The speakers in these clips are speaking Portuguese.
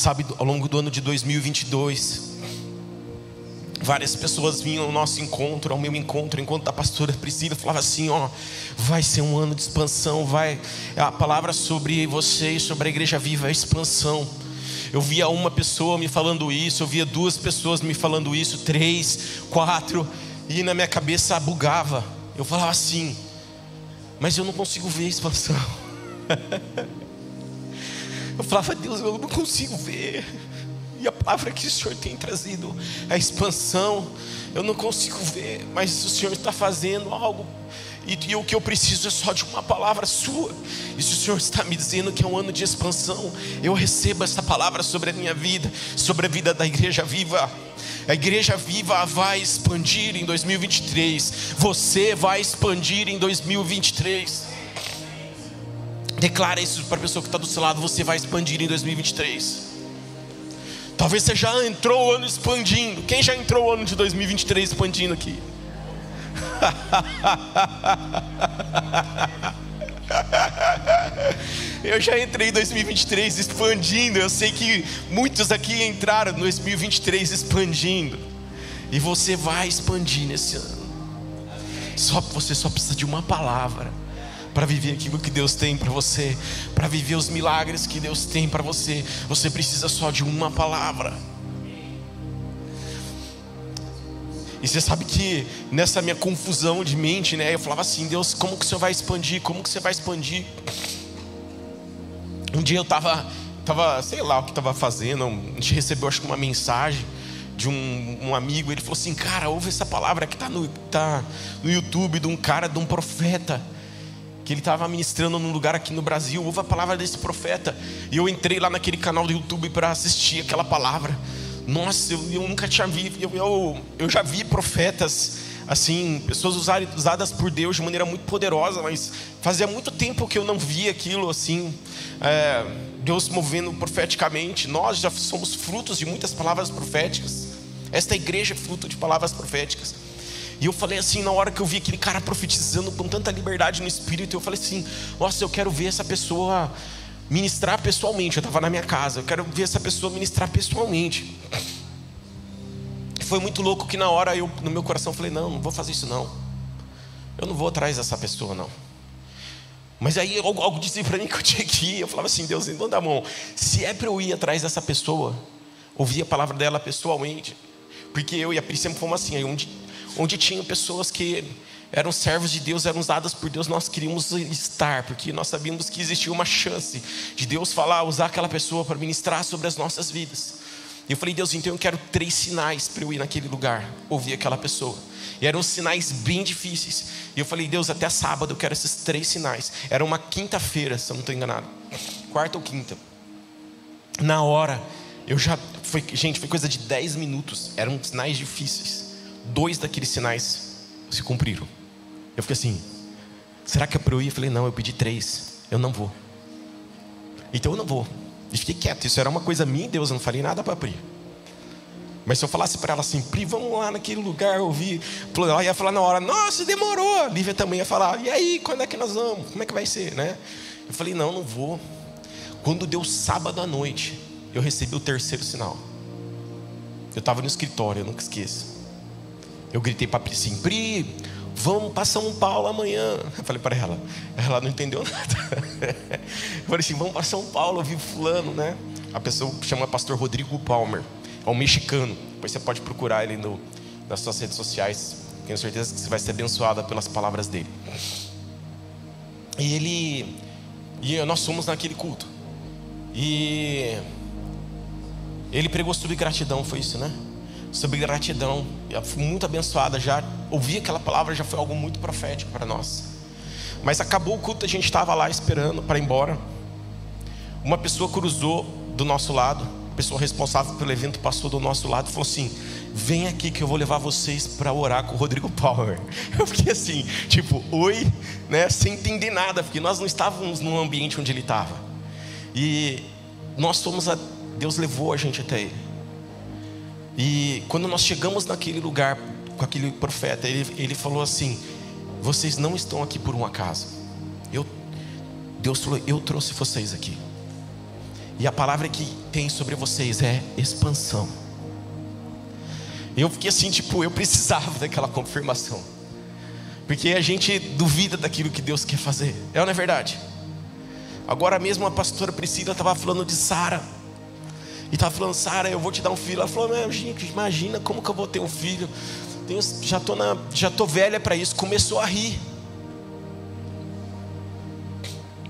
Sabe, ao longo do ano de 2022, várias pessoas vinham ao nosso encontro, ao meu encontro, enquanto a pastora Priscila falava assim: ó, vai ser um ano de expansão, vai. A palavra sobre vocês, sobre a igreja viva é expansão. Eu via uma pessoa me falando isso, eu via duas pessoas me falando isso, três, quatro, e na minha cabeça bugava. Eu falava assim, mas eu não consigo ver expansão. eu falava, Deus, eu não consigo ver. E a palavra que o Senhor tem trazido, a expansão, eu não consigo ver, mas o Senhor está fazendo algo e, e, o que eu preciso é só de uma palavra sua. E se o Senhor está me dizendo que é um ano de expansão, eu recebo essa palavra sobre a minha vida, sobre a vida da igreja viva. A igreja viva vai expandir em 2023. Você vai expandir em 2023. Declara isso para a pessoa que está do seu lado: você vai expandir em 2023. Talvez você já entrou o ano expandindo. Quem já entrou o ano de 2023 expandindo aqui? Eu já entrei em 2023 expandindo. Eu sei que muitos aqui entraram no 2023 expandindo. E você vai expandir nesse ano. Só você só precisa de uma palavra para viver aquilo que Deus tem para você, para viver os milagres que Deus tem para você. Você precisa só de uma palavra. E você sabe que nessa minha confusão de mente, né, eu falava assim: Deus, como que o Senhor vai expandir? Como que você vai expandir? Um dia eu estava, tava, sei lá o que estava fazendo, a gente recebeu acho que uma mensagem de um, um, amigo, ele falou assim: Cara, ouve essa palavra que está no, tá no YouTube de um cara, de um profeta, que ele estava ministrando num lugar aqui no Brasil. Ouve a palavra desse profeta. E eu entrei lá naquele canal do YouTube para assistir aquela palavra. Nossa, eu, eu nunca tinha visto. Eu, eu, eu, já vi profetas, assim, pessoas usadas por Deus de maneira muito poderosa, mas fazia muito tempo que eu não via aquilo, assim, é, Deus movendo profeticamente. Nós já somos frutos de muitas palavras proféticas. Esta igreja é fruto de palavras proféticas. E eu falei assim, na hora que eu vi aquele cara profetizando com tanta liberdade no espírito, eu falei assim: Nossa, eu quero ver essa pessoa ministrar pessoalmente. Eu estava na minha casa, eu quero ver essa pessoa ministrar pessoalmente. Foi muito louco que na hora eu, no meu coração, falei: não, não vou fazer isso não. Eu não vou atrás dessa pessoa não. Mas aí algo, dizia para mim que eu tinha que ir. Eu falava assim: Deus, então dá mão. Se é para eu ir atrás dessa pessoa, ouvir a palavra dela pessoalmente. Porque eu e a Pri sempre fomos assim, onde, onde tinham pessoas que eram servos de Deus, eram usadas por Deus, nós queríamos estar, porque nós sabíamos que existia uma chance de Deus falar, usar aquela pessoa para ministrar sobre as nossas vidas. E eu falei, Deus, então eu quero três sinais para eu ir naquele lugar, ouvir aquela pessoa. E eram sinais bem difíceis. E eu falei, Deus, até sábado eu quero esses três sinais. Era uma quinta-feira, se eu não estou enganado. Quarta ou quinta. Na hora, eu já. Foi, gente, foi coisa de dez minutos. Eram sinais difíceis. Dois daqueles sinais se cumpriram. Eu fiquei assim: será que é para eu ir? Eu falei: não, eu pedi três. Eu não vou. Então eu não vou. E fiquei quieto. Isso era uma coisa minha, Deus. Eu não falei nada para Pri. Mas se eu falasse para ela assim, Pri, vamos lá naquele lugar ouvir. Ela ia falar na hora, nossa, demorou. A Lívia também ia falar, e aí, quando é que nós vamos? Como é que vai ser, né? Eu falei, não, não vou. Quando deu sábado à noite, eu recebi o terceiro sinal. Eu estava no escritório, eu nunca esqueço. Eu gritei para a Pri assim, Pri, Vamos para São Paulo amanhã. Eu falei para ela, ela não entendeu nada. Eu falei assim: vamos para São Paulo ouvir Fulano, né? A pessoa chama Pastor Rodrigo Palmer, é um mexicano. Depois você pode procurar ele no, nas suas redes sociais. Tenho certeza que você vai ser abençoada pelas palavras dele. E ele, e nós fomos naquele culto. E ele pregou sobre gratidão, foi isso, né? Sobre gratidão. Fui muito abençoada já ouvir aquela palavra já foi algo muito profético para nós. Mas acabou o culto, a gente estava lá esperando para ir embora. Uma pessoa cruzou do nosso lado, a pessoa responsável pelo evento passou do nosso lado e falou assim: Vem aqui que eu vou levar vocês para orar com o Rodrigo Power. Eu fiquei assim, tipo, oi, né, sem entender nada, porque nós não estávamos no ambiente onde ele estava. E nós fomos a. Deus levou a gente até ele. E quando nós chegamos naquele lugar, com aquele profeta. Ele, ele falou assim: Vocês não estão aqui por um acaso. Eu, Deus falou: Eu trouxe vocês aqui. E a palavra que tem sobre vocês é expansão. Eu fiquei assim, tipo, eu precisava daquela confirmação. Porque a gente duvida daquilo que Deus quer fazer. É ou não é verdade? Agora mesmo a pastora Priscila estava falando de Sara. E estava falando, Sara, eu vou te dar um filho. Ela falou, gente, imagina como que eu vou ter um filho. Tenho, já estou já tô velha para isso. Começou a rir.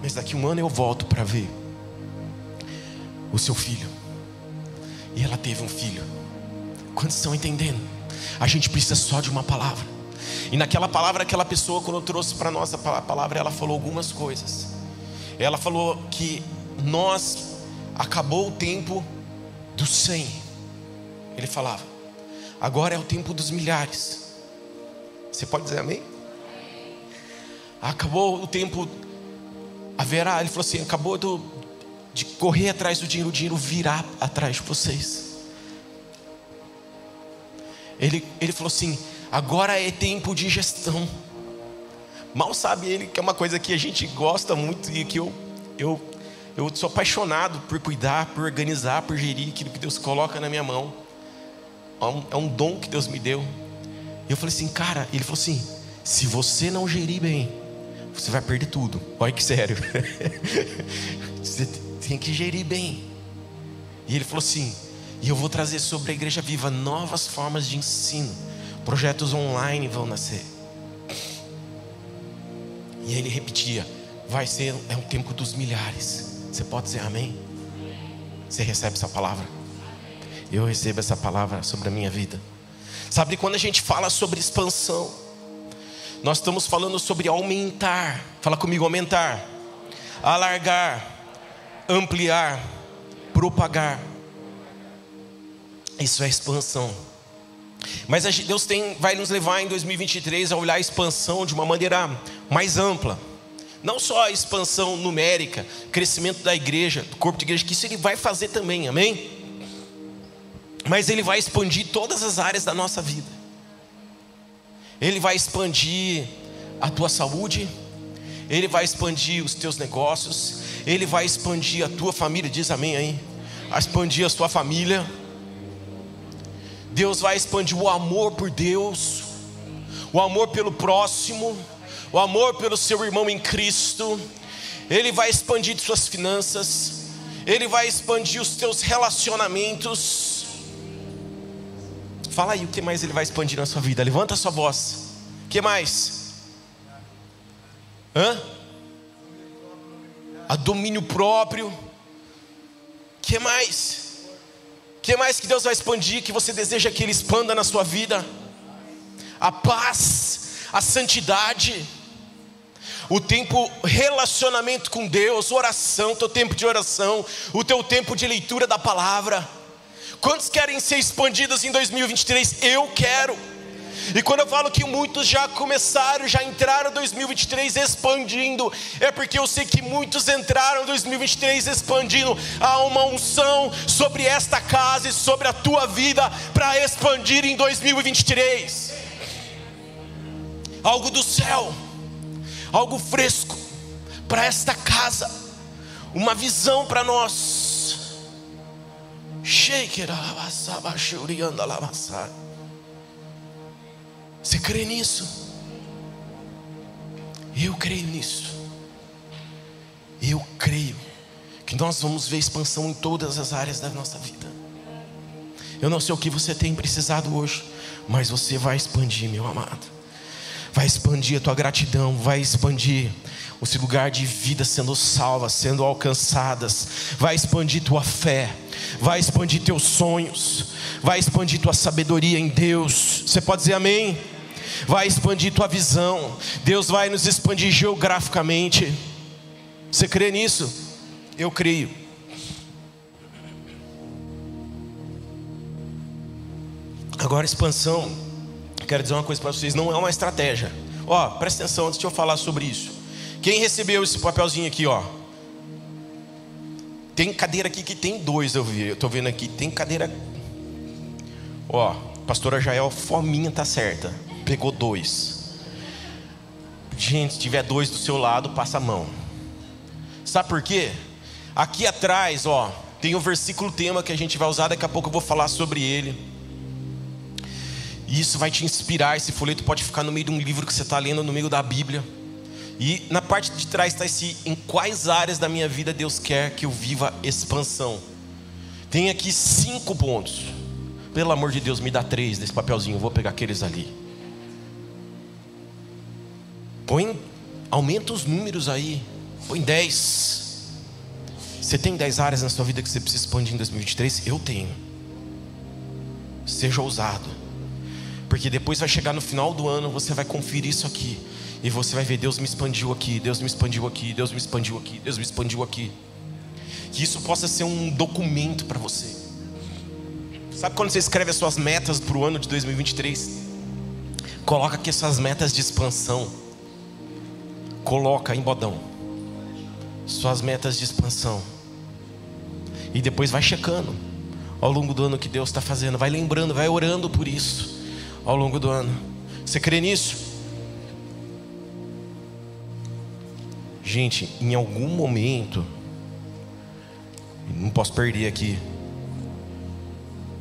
Mas daqui um ano eu volto para ver o seu filho. E ela teve um filho. Quantos estão entendendo? A gente precisa só de uma palavra. E naquela palavra, aquela pessoa, quando trouxe para nós a palavra, ela falou algumas coisas. Ela falou que nós acabou o tempo dos cem. Ele falava, agora é o tempo dos milhares. Você pode dizer amém? Acabou o tempo, haverá, ele falou assim: acabou do, de correr atrás do dinheiro, o dinheiro virá atrás de vocês. Ele, ele falou assim: agora é tempo de gestão. Mal sabe ele que é uma coisa que a gente gosta muito e que eu, eu eu sou apaixonado por cuidar, por organizar, por gerir aquilo que Deus coloca na minha mão. É um, é um dom que Deus me deu. E eu falei assim, cara, ele falou assim: se você não gerir bem, você vai perder tudo. Olha que sério. você tem que gerir bem. E ele falou assim: e eu vou trazer sobre a igreja viva novas formas de ensino. Projetos online vão nascer. E ele repetia: vai ser é um tempo dos milhares. Você pode dizer amém? Você recebe essa palavra? Eu recebo essa palavra sobre a minha vida. Sabe quando a gente fala sobre expansão, nós estamos falando sobre aumentar. Fala comigo, aumentar, alargar, ampliar, propagar. Isso é expansão. Mas Deus tem, vai nos levar em 2023 a olhar a expansão de uma maneira mais ampla. Não só a expansão numérica, crescimento da igreja, do corpo de igreja, que isso ele vai fazer também, amém? Mas ele vai expandir todas as áreas da nossa vida. Ele vai expandir a tua saúde, ele vai expandir os teus negócios, ele vai expandir a tua família, diz amém aí. Expandir a sua família. Deus vai expandir o amor por Deus, o amor pelo próximo o amor pelo seu irmão em Cristo, Ele vai expandir suas finanças, Ele vai expandir os teus relacionamentos. Fala aí o que mais Ele vai expandir na sua vida, levanta a sua voz. O que mais? Hã? A domínio próprio. O que mais? O que mais que Deus vai expandir que você deseja que Ele expanda na sua vida? A paz, a santidade o tempo relacionamento com Deus, oração, teu tempo de oração, o teu tempo de leitura da palavra. Quantos querem ser expandidos em 2023? Eu quero. E quando eu falo que muitos já começaram, já entraram em 2023 expandindo, é porque eu sei que muitos entraram em 2023 expandindo. Há uma unção sobre esta casa e sobre a tua vida para expandir em 2023. Algo do céu algo fresco para esta casa, uma visão para nós. Você crê nisso? Eu creio nisso. Eu creio que nós vamos ver expansão em todas as áreas da nossa vida. Eu não sei o que você tem precisado hoje, mas você vai expandir, meu amado vai expandir a tua gratidão, vai expandir esse lugar de vida sendo salva, sendo alcançadas, vai expandir tua fé, vai expandir teus sonhos, vai expandir tua sabedoria em Deus. Você pode dizer amém? Vai expandir tua visão, Deus vai nos expandir geograficamente. Você crê nisso? Eu creio. Agora, expansão quero dizer uma coisa para vocês: não é uma estratégia. Ó, presta atenção antes de eu falar sobre isso. Quem recebeu esse papelzinho aqui, ó? Tem cadeira aqui que tem dois, eu vi. Eu tô vendo aqui, tem cadeira. Ó, pastora Jael, fominha tá certa. Pegou dois. Gente, se tiver dois do seu lado, passa a mão. Sabe por quê? Aqui atrás, ó, tem um versículo tema que a gente vai usar, daqui a pouco eu vou falar sobre ele. E isso vai te inspirar. Esse folheto pode ficar no meio de um livro que você está lendo, no meio da Bíblia. E na parte de trás está esse: em quais áreas da minha vida Deus quer que eu viva expansão. Tem aqui cinco pontos. Pelo amor de Deus, me dá três desse papelzinho, eu vou pegar aqueles ali. Põe, aumenta os números aí. Põe dez. Você tem dez áreas na sua vida que você precisa expandir em 2023? Eu tenho. Seja ousado. Porque depois vai chegar no final do ano, você vai conferir isso aqui. E você vai ver, Deus me expandiu aqui, Deus me expandiu aqui, Deus me expandiu aqui, Deus me expandiu aqui. Que isso possa ser um documento para você. Sabe quando você escreve as suas metas para o ano de 2023? Coloca aqui essas metas de expansão. Coloca em bodão. Suas metas de expansão. E depois vai checando ao longo do ano que Deus está fazendo. Vai lembrando, vai orando por isso ao longo do ano. Você crê nisso? Gente, em algum momento, não posso perder aqui.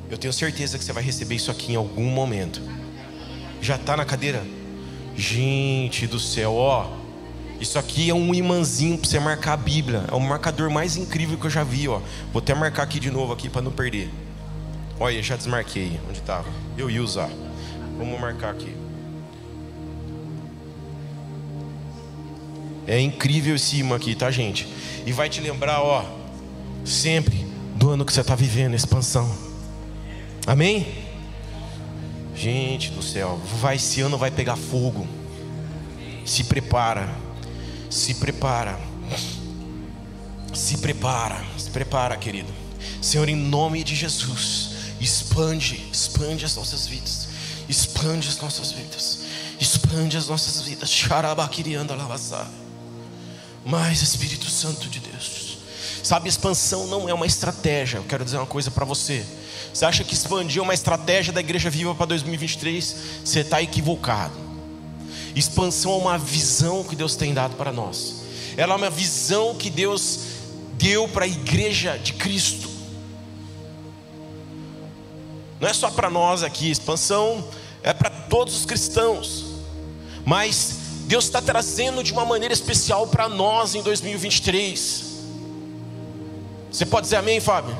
Eu tenho certeza que você vai receber isso aqui em algum momento. Já está na cadeira? Gente do céu, ó. Isso aqui é um imãzinho para você marcar a Bíblia. É o marcador mais incrível que eu já vi, ó. Vou até marcar aqui de novo aqui para não perder. Olha, já desmarquei onde estava. Eu ia usar. Vamos marcar aqui. É incrível esse imã aqui, tá, gente? E vai te lembrar, ó, sempre do ano que você está vivendo, expansão. Amém? Gente do céu, vai esse ano vai pegar fogo. Se prepara. Se prepara. Se prepara. Se prepara, querido. Senhor, em nome de Jesus, expande, expande as nossas vidas. Expande as nossas vidas. Expande as nossas vidas. Mais Espírito Santo de Deus. Sabe, expansão não é uma estratégia. Eu quero dizer uma coisa para você. Você acha que expandir é uma estratégia da Igreja Viva para 2023? Você está equivocado. Expansão é uma visão que Deus tem dado para nós. Ela é uma visão que Deus deu para a Igreja de Cristo. Não é só para nós aqui, expansão é para todos os cristãos. Mas Deus está trazendo de uma maneira especial para nós em 2023. Você pode dizer amém, Fábio?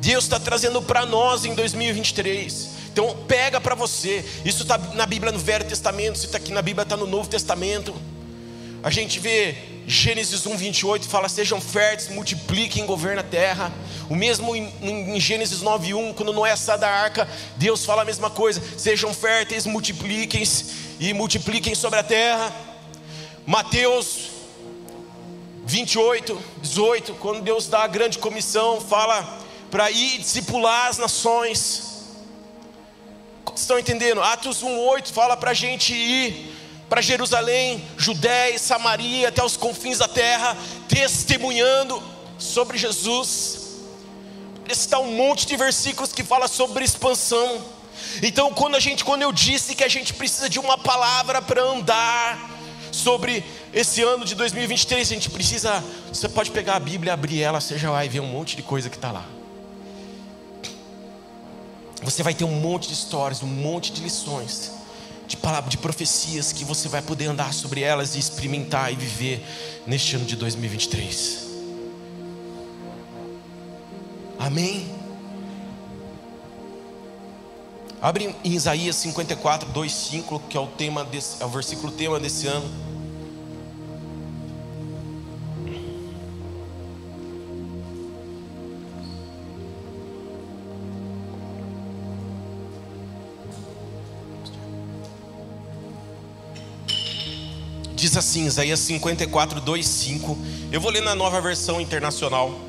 Deus está trazendo para nós em 2023. Então pega para você. Isso está na Bíblia no Velho Testamento, isso está aqui na Bíblia, está no Novo Testamento. A gente vê Gênesis 1, 28 fala: sejam férteis, multipliquem, governem a terra. O mesmo em, em Gênesis 9, 1, quando Noé sai da arca, Deus fala a mesma coisa: sejam férteis, multipliquem e multipliquem sobre a terra. Mateus 28, 18, quando Deus dá a grande comissão, fala para ir discipular as nações. Estão entendendo? Atos 1,8 fala para a gente ir para Jerusalém, Judéia Samaria, até os confins da terra, testemunhando sobre Jesus. Está um monte de versículos que fala sobre expansão. Então, quando a gente, quando eu disse que a gente precisa de uma palavra para andar sobre esse ano de 2023, a gente precisa. Você pode pegar a Bíblia, abrir ela, seja lá e ver um monte de coisa que está lá. Você vai ter um monte de histórias, um monte de lições, de palavras, de profecias que você vai poder andar sobre elas e experimentar e viver neste ano de 2023. Amém? Abre em Isaías 54, 2, 5, que é o tema desse, é o versículo tema desse ano. Diz assim, Isaías 54, 2, 5. Eu vou ler na nova versão internacional.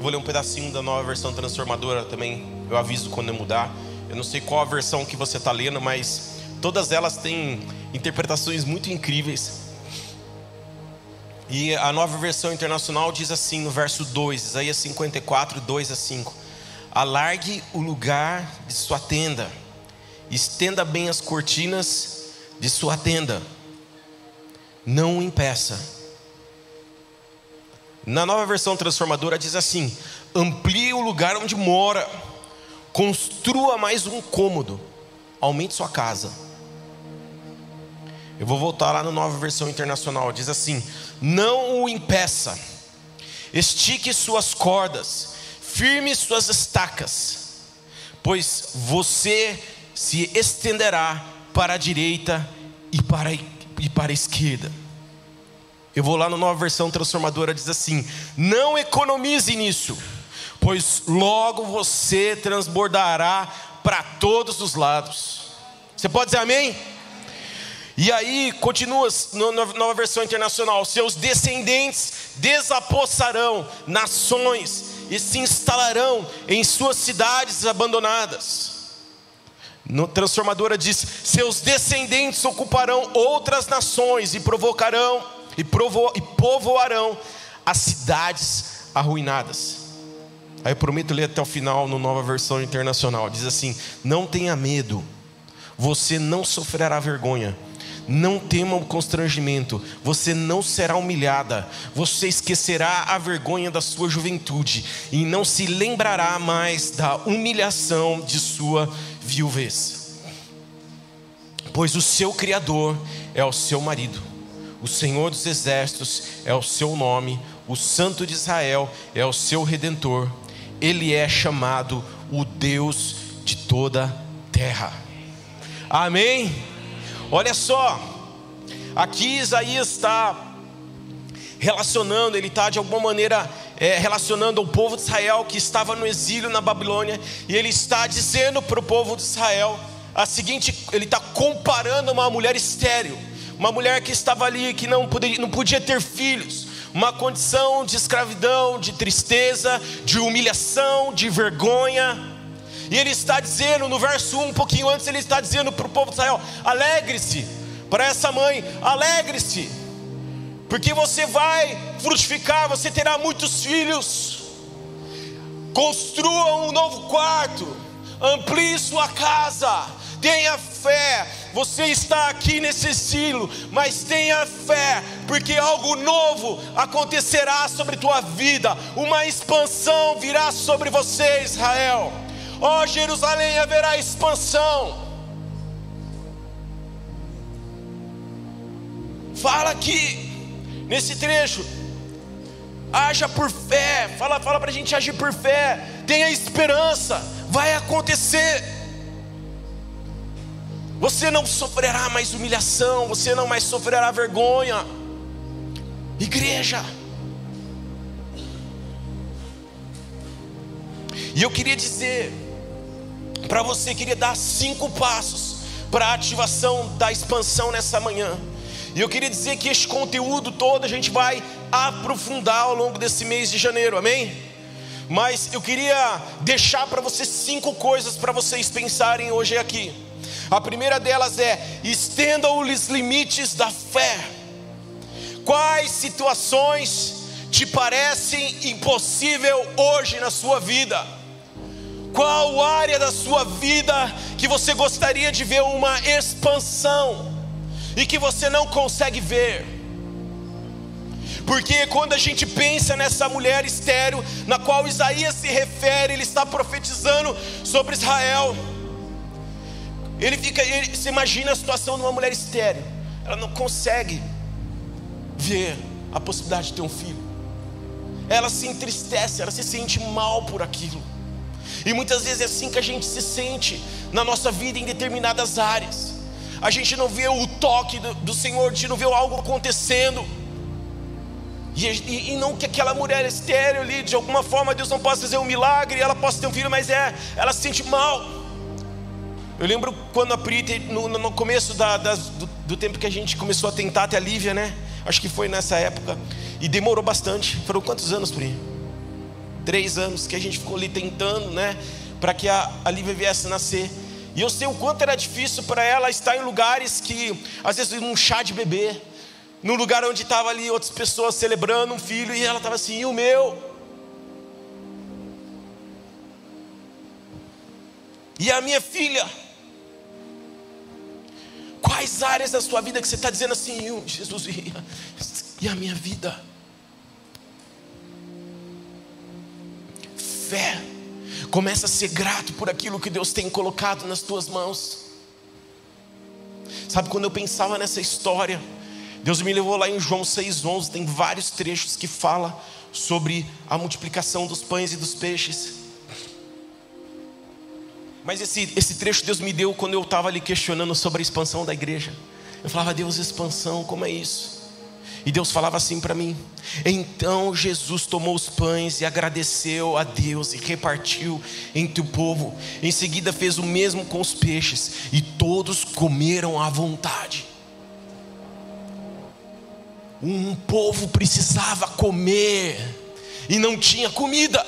Vou ler um pedacinho da nova versão transformadora também. Eu aviso quando eu mudar. Eu não sei qual a versão que você está lendo, mas todas elas têm interpretações muito incríveis. E a nova versão internacional diz assim no verso 2, Isaías 54, 2 a 5: Alargue o lugar de sua tenda, estenda bem as cortinas de sua tenda, não o impeça. Na nova versão transformadora diz assim: amplie o lugar onde mora, construa mais um cômodo, aumente sua casa. Eu vou voltar lá na nova versão internacional, diz assim: não o impeça, estique suas cordas, firme suas estacas, pois você se estenderá para a direita e para a, e para a esquerda. Eu vou lá na nova versão transformadora, diz assim: não economize nisso, pois logo você transbordará para todos os lados. Você pode dizer amém? E aí, continua na nova versão internacional: seus descendentes desapossarão nações e se instalarão em suas cidades abandonadas. No Transformadora diz: seus descendentes ocuparão outras nações e provocarão e, provo, e povoarão as cidades arruinadas. Aí eu prometo ler até o final no nova versão internacional. Diz assim: Não tenha medo, você não sofrerá vergonha. Não tema o constrangimento, você não será humilhada, você esquecerá a vergonha da sua juventude e não se lembrará mais da humilhação de sua viuvez. Pois o seu Criador é o seu marido o Senhor dos Exércitos é o seu nome, o Santo de Israel é o seu redentor, ele é chamado o Deus de toda a terra. Amém? Olha só, aqui Isaías está relacionando, ele está de alguma maneira é, relacionando ao povo de Israel que estava no exílio na Babilônia, e ele está dizendo para o povo de Israel a seguinte: ele está comparando uma mulher estéril uma mulher que estava ali, que não podia, não podia ter filhos, uma condição de escravidão, de tristeza, de humilhação, de vergonha. E ele está dizendo, no verso 1, um pouquinho antes, ele está dizendo para o povo de Israel: alegre-se, para essa mãe, alegre-se, porque você vai frutificar, você terá muitos filhos. Construa um novo quarto, amplie sua casa, tenha fé, você está aqui nesse estilo, mas tenha fé, porque algo novo acontecerá sobre tua vida, uma expansão virá sobre você, Israel. Ó oh, Jerusalém, haverá expansão. Fala aqui, nesse trecho, haja por fé, fala, fala para a gente agir por fé, tenha esperança, vai acontecer. Você não sofrerá mais humilhação, você não mais sofrerá vergonha. Igreja. E eu queria dizer para você, queria dar cinco passos para a ativação da expansão nessa manhã. E eu queria dizer que este conteúdo todo a gente vai aprofundar ao longo desse mês de janeiro, amém? Mas eu queria deixar para você cinco coisas para vocês pensarem hoje aqui. A primeira delas é: estendam os limites da fé. Quais situações te parecem impossível hoje na sua vida? Qual área da sua vida que você gostaria de ver uma expansão e que você não consegue ver? Porque quando a gente pensa nessa mulher estéreo, na qual Isaías se refere, ele está profetizando sobre Israel. Ele fica, ele, você imagina a situação de uma mulher estéreo. Ela não consegue ver a possibilidade de ter um filho. Ela se entristece, ela se sente mal por aquilo. E muitas vezes é assim que a gente se sente na nossa vida em determinadas áreas. A gente não vê o toque do, do Senhor, a gente não vê algo acontecendo. E, e, e, não que aquela mulher estéreo ali, de alguma forma Deus não possa fazer um milagre, ela possa ter um filho, mas é, ela se sente mal. Eu lembro quando a Pri, no, no começo da, do, do, tempo que a gente começou a tentar ter a Lívia, né? Acho que foi nessa época. E demorou bastante. Foram quantos anos, Pri? Três anos que a gente ficou ali tentando, né? Para que a, a Lívia viesse nascer. E eu sei o quanto era difícil para ela estar em lugares que, às vezes, num chá de bebê, num lugar onde estava ali outras pessoas celebrando um filho, e ela estava assim, e o meu? E a minha filha? Quais áreas da sua vida que você está dizendo assim, Jesus, e a minha vida? fé. Começa a ser grato por aquilo que Deus tem colocado nas tuas mãos. Sabe, quando eu pensava nessa história, Deus me levou lá em João 6,11, tem vários trechos que fala sobre a multiplicação dos pães e dos peixes. Mas esse, esse trecho Deus me deu quando eu estava ali questionando sobre a expansão da igreja. Eu falava, Deus, expansão, como é isso? E Deus falava assim para mim. Então Jesus tomou os pães e agradeceu a Deus e repartiu entre o povo. Em seguida fez o mesmo com os peixes e todos comeram à vontade. Um povo precisava comer e não tinha comida.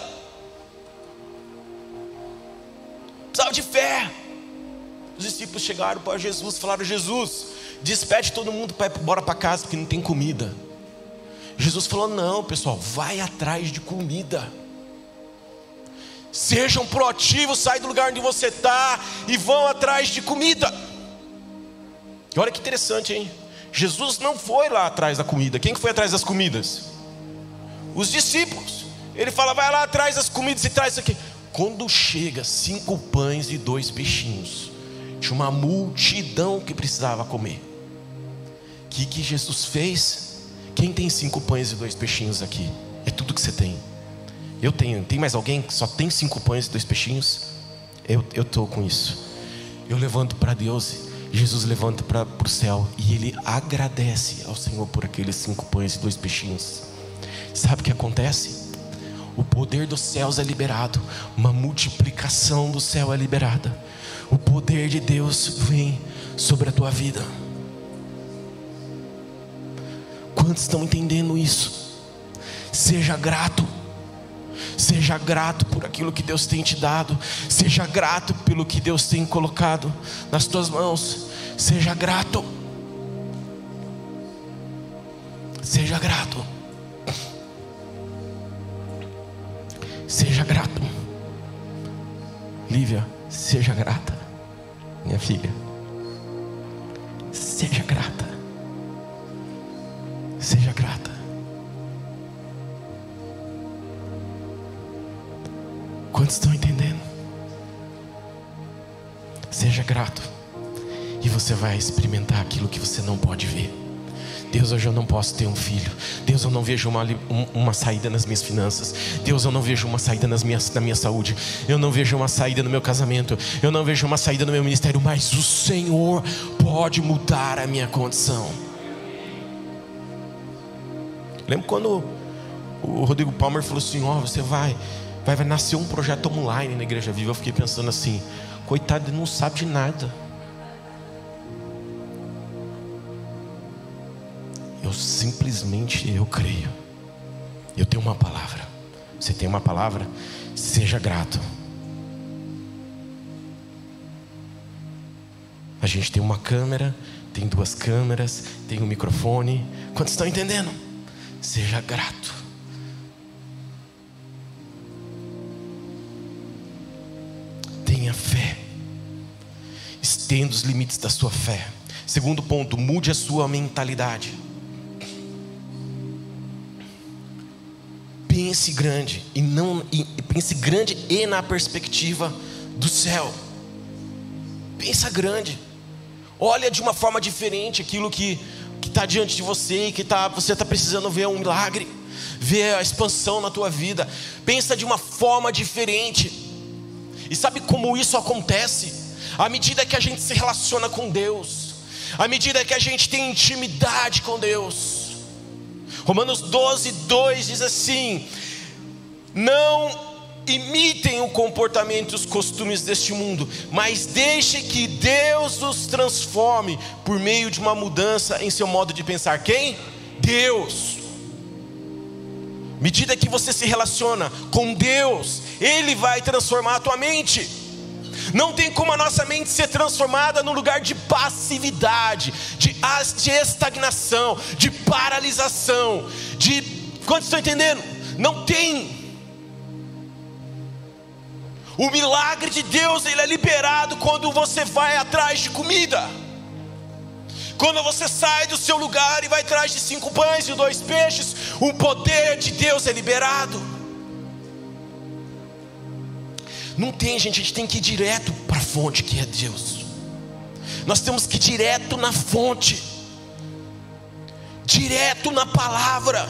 Precisava de fé. Os discípulos chegaram para Jesus, falaram: Jesus, despede todo mundo para ir embora para casa porque não tem comida. Jesus falou: Não, pessoal, vai atrás de comida. Sejam proativos, sai do lugar onde você está e vão atrás de comida. E olha que interessante, hein? Jesus não foi lá atrás da comida. Quem que foi atrás das comidas? Os discípulos. Ele fala, vai lá atrás das comidas e traz isso aqui. Quando chega cinco pães e dois peixinhos, tinha uma multidão que precisava comer. O que, que Jesus fez? Quem tem cinco pães e dois peixinhos aqui? É tudo que você tem. Eu tenho. Tem mais alguém que só tem cinco pães e dois peixinhos? Eu estou com isso. Eu levanto para Deus Jesus levanta para o céu e ele agradece ao Senhor por aqueles cinco pães e dois peixinhos. Sabe o que acontece? O poder dos céus é liberado, uma multiplicação do céu é liberada. O poder de Deus vem sobre a tua vida. Quantos estão entendendo isso? Seja grato. Seja grato por aquilo que Deus tem te dado. Seja grato pelo que Deus tem colocado nas tuas mãos. Seja grato. Seja grato. Seja grato. Lívia, seja grata. Minha filha. Seja grata. Seja grata. Quantos estão entendendo? Seja grato. E você vai experimentar aquilo que você não pode ver. Deus, hoje eu não posso ter um filho. Deus, eu não vejo uma, uma saída nas minhas finanças. Deus, eu não vejo uma saída nas minhas, na minha saúde. Eu não vejo uma saída no meu casamento. Eu não vejo uma saída no meu ministério. Mas o Senhor pode mudar a minha condição. Lembro quando o Rodrigo Palmer falou assim: Ó, oh, você vai vai, vai nascer um projeto online na Igreja Viva. Eu fiquei pensando assim: coitado, ele não sabe de nada. Eu simplesmente eu creio. Eu tenho uma palavra. Você tem uma palavra? Seja grato. A gente tem uma câmera, tem duas câmeras, tem um microfone. Quantos estão entendendo? Seja grato. fé. Estenda os limites da sua fé. Segundo ponto, mude a sua mentalidade. Pense grande e não e, pense grande e na perspectiva do céu. Pensa grande. Olha de uma forma diferente aquilo que está diante de você e que tá, você está precisando ver um milagre, ver a expansão na tua vida. Pensa de uma forma diferente. E sabe como isso acontece? À medida que a gente se relaciona com Deus, à medida que a gente tem intimidade com Deus. Romanos 12, 2 diz assim: Não imitem o comportamento e os costumes deste mundo, mas deixe que Deus os transforme por meio de uma mudança em seu modo de pensar. Quem? Deus. Medida que você se relaciona com Deus, Ele vai transformar a tua mente. Não tem como a nossa mente ser transformada no lugar de passividade, de, de estagnação, de paralisação, de. Quantos estão entendendo? Não tem. O milagre de Deus ele é liberado quando você vai atrás de comida. Quando você sai do seu lugar e vai atrás de cinco pães e dois peixes, o poder de Deus é liberado. Não tem, gente, a gente tem que ir direto para a fonte que é Deus. Nós temos que ir direto na fonte, direto na palavra,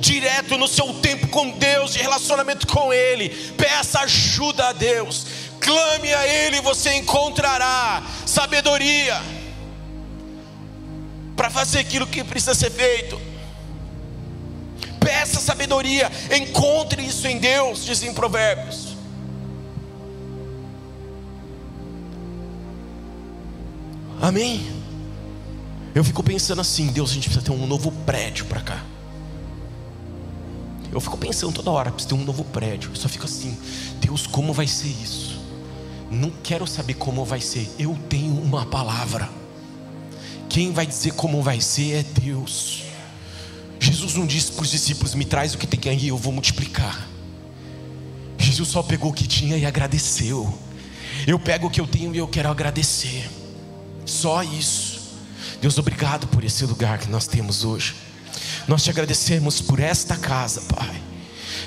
direto no seu tempo com Deus, de relacionamento com Ele. Peça ajuda a Deus, clame a Ele, e você encontrará sabedoria para fazer aquilo que precisa ser feito. Peça sabedoria, encontre isso em Deus, dizem Provérbios. Amém? Eu fico pensando assim, Deus, a gente precisa ter um novo prédio para cá. Eu fico pensando toda hora, precisa ter um novo prédio. Eu só fico assim, Deus, como vai ser isso? Não quero saber como vai ser. Eu tenho uma palavra. Quem vai dizer como vai ser é Deus. Jesus não disse para os discípulos: Me traz o que tem aí, eu vou multiplicar. Jesus só pegou o que tinha e agradeceu. Eu pego o que eu tenho e eu quero agradecer. Só isso. Deus, obrigado por esse lugar que nós temos hoje. Nós te agradecemos por esta casa, Pai.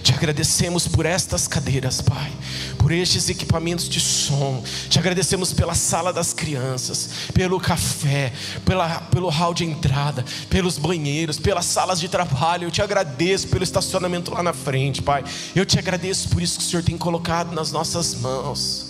Te agradecemos por estas cadeiras, Pai, por estes equipamentos de som. Te agradecemos pela sala das crianças, pelo café, pela, pelo hall de entrada, pelos banheiros, pelas salas de trabalho. Eu te agradeço pelo estacionamento lá na frente, Pai. Eu te agradeço por isso que o Senhor tem colocado nas nossas mãos.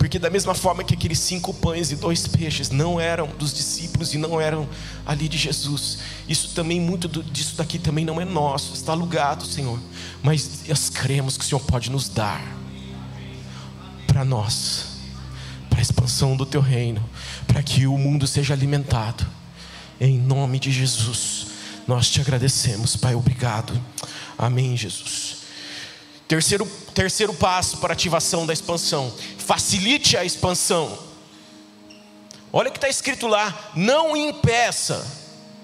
Porque da mesma forma que aqueles cinco pães e dois peixes não eram dos discípulos e não eram ali de Jesus, isso também, muito disso daqui também não é nosso, está alugado, Senhor. Mas nós cremos que o Senhor pode nos dar para nós, para a expansão do Teu reino, para que o mundo seja alimentado. Em nome de Jesus, nós te agradecemos, Pai, obrigado. Amém, Jesus. Terceiro, terceiro passo para ativação da expansão: facilite a expansão. Olha o que está escrito lá: não impeça.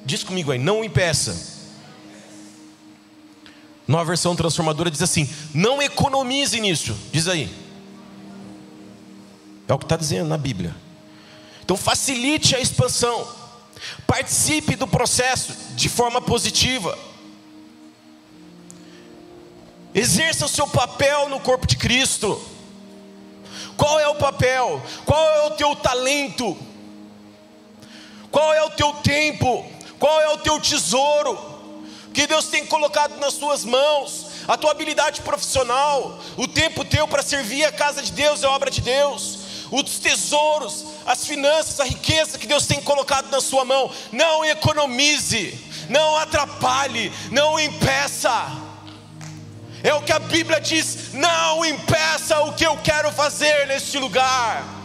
Diz comigo aí, não impeça. Nova versão transformadora diz assim: não economize nisso. Diz aí. É o que está dizendo na Bíblia. Então facilite a expansão. Participe do processo de forma positiva. Exerça o seu papel no corpo de Cristo. Qual é o papel? Qual é o teu talento? Qual é o teu tempo? Qual é o teu tesouro? Que Deus tem colocado nas suas mãos, a tua habilidade profissional, o tempo teu para servir a casa de Deus é obra de Deus, os tesouros, as finanças, a riqueza que Deus tem colocado na sua mão. Não economize, não atrapalhe, não impeça. É o que a Bíblia diz: não impeça o que eu quero fazer neste lugar.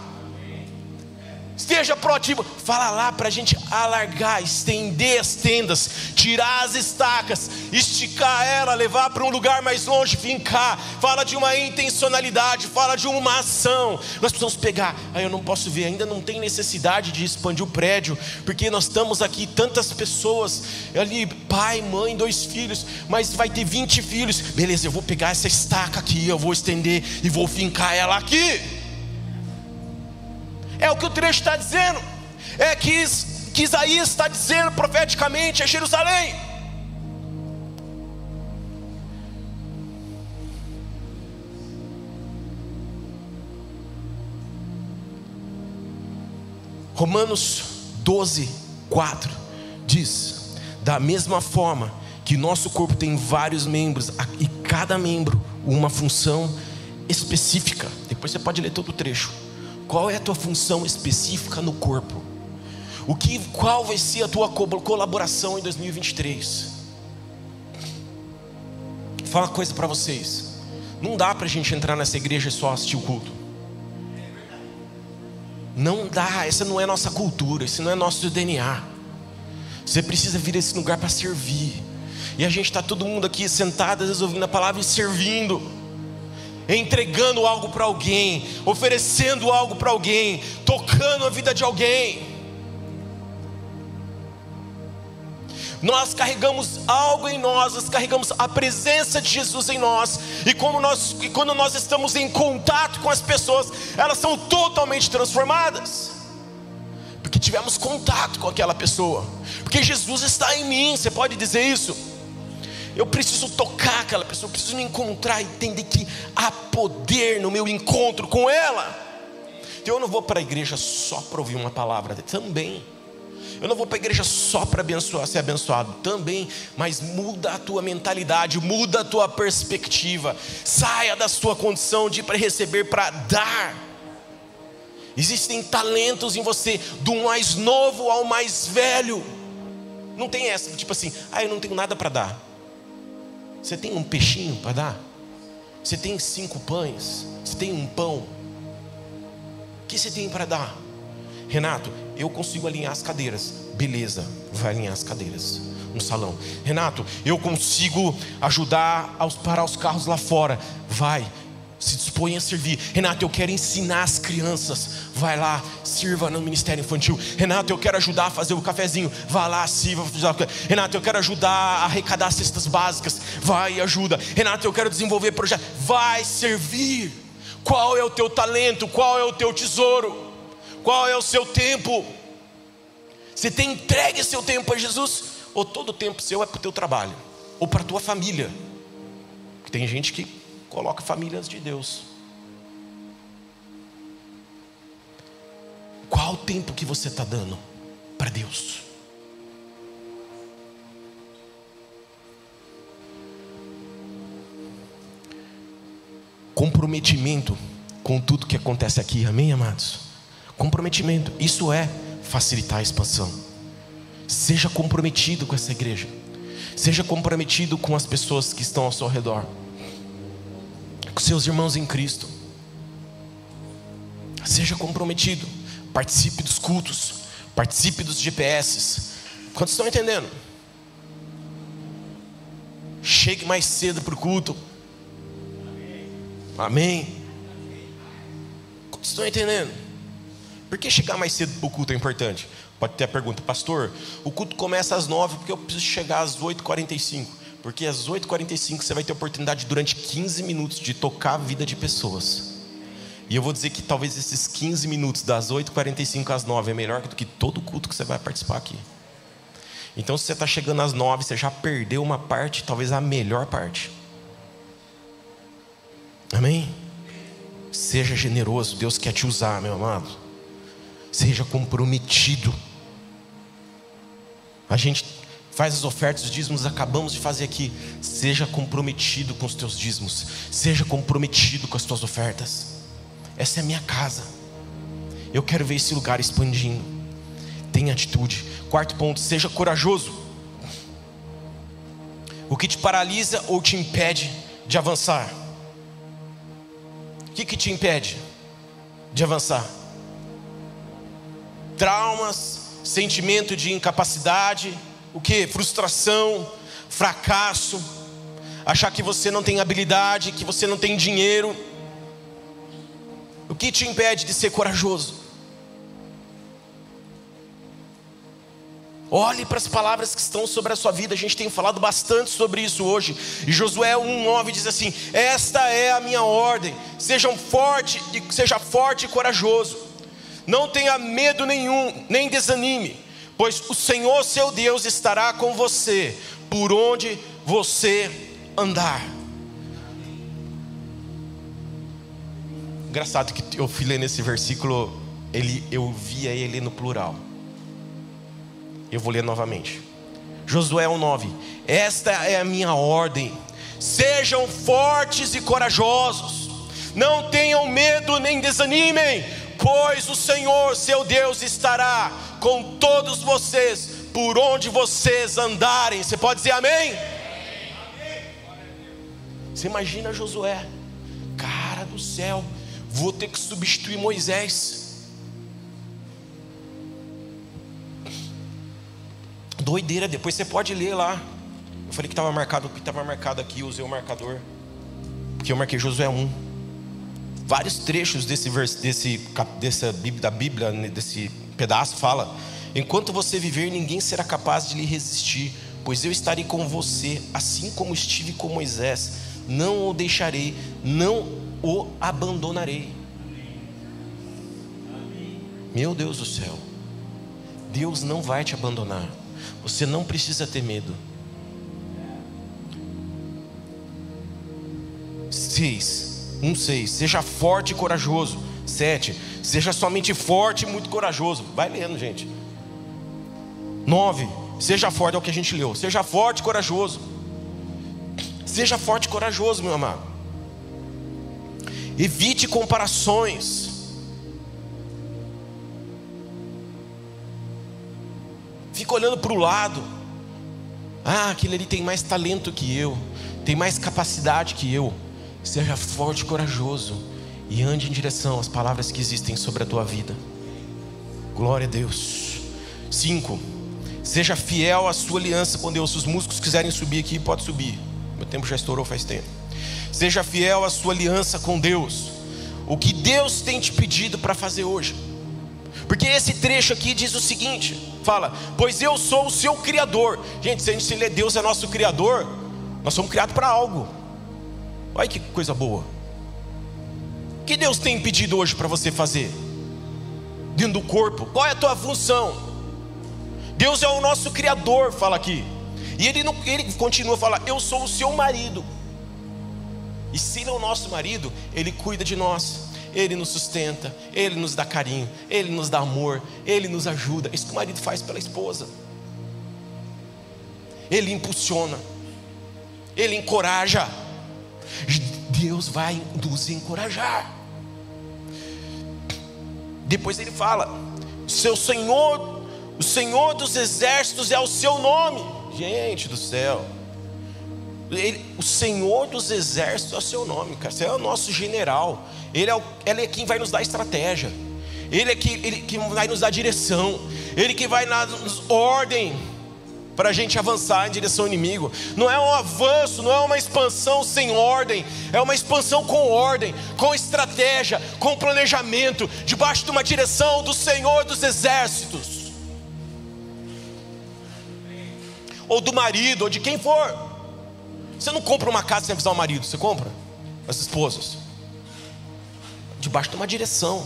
Esteja proativo. Fala lá para a gente alargar, estender as tendas, tirar as estacas, esticar ela, levar para um lugar mais longe, fincar. Fala de uma intencionalidade, fala de uma ação. Nós precisamos pegar. Aí eu não posso ver, ainda não tem necessidade de expandir o prédio, porque nós estamos aqui tantas pessoas, ali, pai, mãe, dois filhos, mas vai ter 20 filhos. Beleza, eu vou pegar essa estaca aqui, eu vou estender e vou fincar ela aqui. É o que o trecho está dizendo. É que, que Isaías está dizendo profeticamente a Jerusalém. Romanos 12, 4 diz: Da mesma forma que nosso corpo tem vários membros, e cada membro uma função específica. Depois você pode ler todo o trecho. Qual é a tua função específica no corpo? O que, qual vai ser a tua colaboração em 2023? Vou falar uma coisa para vocês. Não dá para a gente entrar nessa igreja só assistir o culto. Não dá, essa não é nossa cultura, esse não é nosso DNA. Você precisa vir a esse lugar para servir. E a gente está todo mundo aqui sentado, às vezes ouvindo a palavra e servindo entregando algo para alguém, oferecendo algo para alguém, tocando a vida de alguém. Nós carregamos algo em nós, nós carregamos a presença de Jesus em nós, e, como nós, e quando nós estamos em contato com as pessoas, elas são totalmente transformadas, porque tivemos contato com aquela pessoa, porque Jesus está em mim, você pode dizer isso? Eu preciso tocar aquela pessoa, eu preciso me encontrar e entender que há poder no meu encontro com ela. Então eu não vou para a igreja só para ouvir uma palavra, também. Eu não vou para a igreja só para abençoar, ser abençoado, também, mas muda a tua mentalidade, muda a tua perspectiva. Saia da sua condição de para receber para dar. Existem talentos em você, do mais novo ao mais velho. Não tem essa, tipo assim, ah, eu não tenho nada para dar. Você tem um peixinho para dar? Você tem cinco pães? Você tem um pão? O que você tem para dar? Renato, eu consigo alinhar as cadeiras. Beleza, vai alinhar as cadeiras no salão. Renato, eu consigo ajudar a parar os carros lá fora. Vai, se dispõe a servir. Renato, eu quero ensinar as crianças. Vai lá, sirva no ministério infantil. Renato, eu quero ajudar a fazer o cafezinho. Vai lá, sirva. Renato, eu quero ajudar a arrecadar cestas básicas. Vai e ajuda. Renato, eu quero desenvolver projetos. Vai servir. Qual é o teu talento? Qual é o teu tesouro? Qual é o seu tempo? Você tem entregue seu tempo a Jesus? Ou todo o tempo seu é para o teu trabalho? Ou para a tua família? Tem gente que coloca famílias de Deus. Qual o tempo que você está dando para Deus? Comprometimento com tudo que acontece aqui, amém, amados? Comprometimento, isso é facilitar a expansão. Seja comprometido com essa igreja, seja comprometido com as pessoas que estão ao seu redor com seus irmãos em Cristo. Seja comprometido, participe dos cultos, participe dos GPS. Quantos estão entendendo? Chegue mais cedo para o culto. Amém. Quantos estão entendendo? Por que chegar mais cedo para o culto é importante? Pode ter a pergunta, pastor, o culto começa às nove porque eu preciso chegar às 8h45. Porque às 8h45 você vai ter oportunidade durante 15 minutos de tocar a vida de pessoas. E eu vou dizer que talvez esses 15 minutos, das 8h45 às 9 é melhor do que todo o culto que você vai participar aqui. Então, se você está chegando às 9, você já perdeu uma parte, talvez a melhor parte. Amém? Seja generoso, Deus quer te usar, meu amado. Seja comprometido. A gente faz as ofertas, os dízimos, acabamos de fazer aqui. Seja comprometido com os teus dízimos, seja comprometido com as tuas ofertas. Essa é a minha casa. Eu quero ver esse lugar expandindo. Tenha atitude. Quarto ponto, seja corajoso. O que te paralisa ou te impede de avançar? O que, que te impede de avançar? Traumas, sentimento de incapacidade, o que? Frustração, fracasso, achar que você não tem habilidade, que você não tem dinheiro. O que te impede de ser corajoso? Olhe para as palavras que estão sobre a sua vida. A gente tem falado bastante sobre isso hoje. E Josué 1:9 diz assim: "Esta é a minha ordem: sejam forte seja forte e corajoso. Não tenha medo nenhum, nem desanime, pois o Senhor seu Deus estará com você por onde você andar. Engraçado que eu fui nesse versículo, ele, eu via ele no plural. Eu vou ler novamente. Josué 1,9: Esta é a minha ordem. Sejam fortes e corajosos, não tenham medo nem desanimem, pois o Senhor seu Deus estará com todos vocês por onde vocês andarem. Você pode dizer amém? Você imagina Josué, cara do céu, vou ter que substituir Moisés. Doideira, depois você pode ler lá. Eu falei que estava marcado, que estava marcado aqui, usei o marcador. Porque eu marquei Josué 1 vários trechos desse, desse, dessa, da Bíblia, desse pedaço, fala: Enquanto você viver, ninguém será capaz de lhe resistir, pois eu estarei com você, assim como estive com Moisés. Não o deixarei, não o abandonarei. Meu Deus do céu, Deus não vai te abandonar. Você não precisa ter medo. 6, 1, 6. Seja forte e corajoso. 7. Seja somente forte e muito corajoso. Vai lendo, gente. 9. Seja forte, é o que a gente leu. Seja forte e corajoso. Seja forte e corajoso, meu amado. Evite comparações. Fica olhando para o lado. Ah, aquele ali tem mais talento que eu, tem mais capacidade que eu. Seja forte e corajoso e ande em direção às palavras que existem sobre a tua vida. Glória a Deus. 5. Seja fiel à sua aliança com Deus. Se os músicos quiserem subir aqui, pode subir. Meu tempo já estourou faz tempo. Seja fiel à sua aliança com Deus. O que Deus tem te pedido para fazer hoje. Porque esse trecho aqui diz o seguinte: fala, pois eu sou o seu Criador. Gente, se a gente lê Deus é nosso Criador, nós somos criados para algo. Olha que coisa boa. O que Deus tem pedido hoje para você fazer? Dentro do corpo, qual é a tua função? Deus é o nosso Criador, fala aqui. E ele, não, ele continua a falar: Eu sou o seu marido. E se ele é o nosso marido, ele cuida de nós, ele nos sustenta, ele nos dá carinho, ele nos dá amor, ele nos ajuda. Isso que o marido faz pela esposa. Ele impulsiona, ele encoraja. Deus vai nos encorajar. Depois ele fala: Seu Senhor, o Senhor dos exércitos é o seu nome. Gente do céu. Ele, o Senhor dos exércitos é o seu nome, cara. Você é o nosso general. Ele é, o, ele é quem vai nos dar estratégia. Ele é que, ele vai nos dar direção. Ele que vai dar ordem para a gente avançar em direção ao inimigo. Não é um avanço, não é uma expansão sem ordem. É uma expansão com ordem, com estratégia, com planejamento, debaixo de uma direção do Senhor dos exércitos. ou do marido, ou de quem for. Você não compra uma casa sem avisar o marido, você compra? As esposas. Debaixo de uma direção.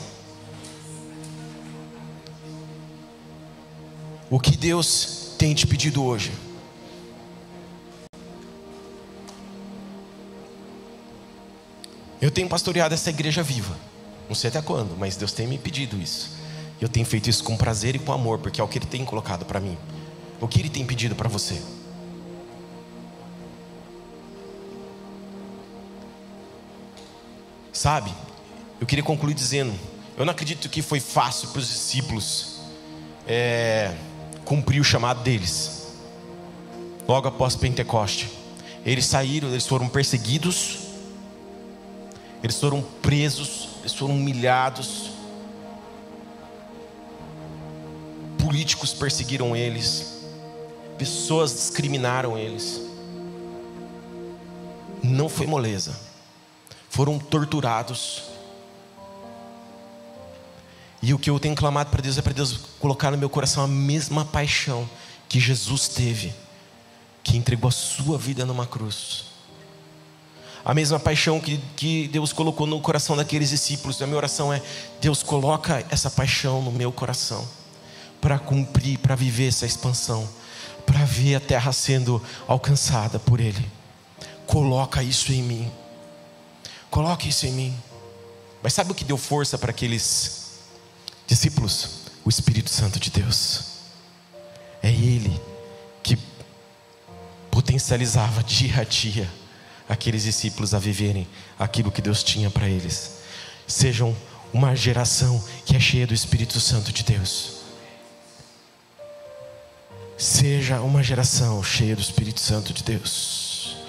O que Deus tem te pedido hoje? Eu tenho pastoreado essa igreja viva. Não sei até quando, mas Deus tem me pedido isso. Eu tenho feito isso com prazer e com amor, porque é o que Ele tem colocado para mim. O que Ele tem pedido para você? Sabe, eu queria concluir dizendo: eu não acredito que foi fácil para os discípulos é, cumprir o chamado deles, logo após Pentecoste. Eles saíram, eles foram perseguidos, eles foram presos, eles foram humilhados, políticos perseguiram eles, Pessoas discriminaram eles. Não foi moleza. Foram torturados. E o que eu tenho clamado para Deus é para Deus colocar no meu coração a mesma paixão que Jesus teve, que entregou a sua vida numa cruz. A mesma paixão que, que Deus colocou no coração daqueles discípulos. A minha oração é: Deus, coloca essa paixão no meu coração, para cumprir, para viver essa expansão para ver a terra sendo alcançada por Ele. Coloca isso em mim. Coloque isso em mim. Mas sabe o que deu força para aqueles discípulos? O Espírito Santo de Deus. É Ele que potencializava dia a dia aqueles discípulos a viverem aquilo que Deus tinha para eles. Sejam uma geração que é cheia do Espírito Santo de Deus. Seja uma geração cheia do Espírito Santo de Deus.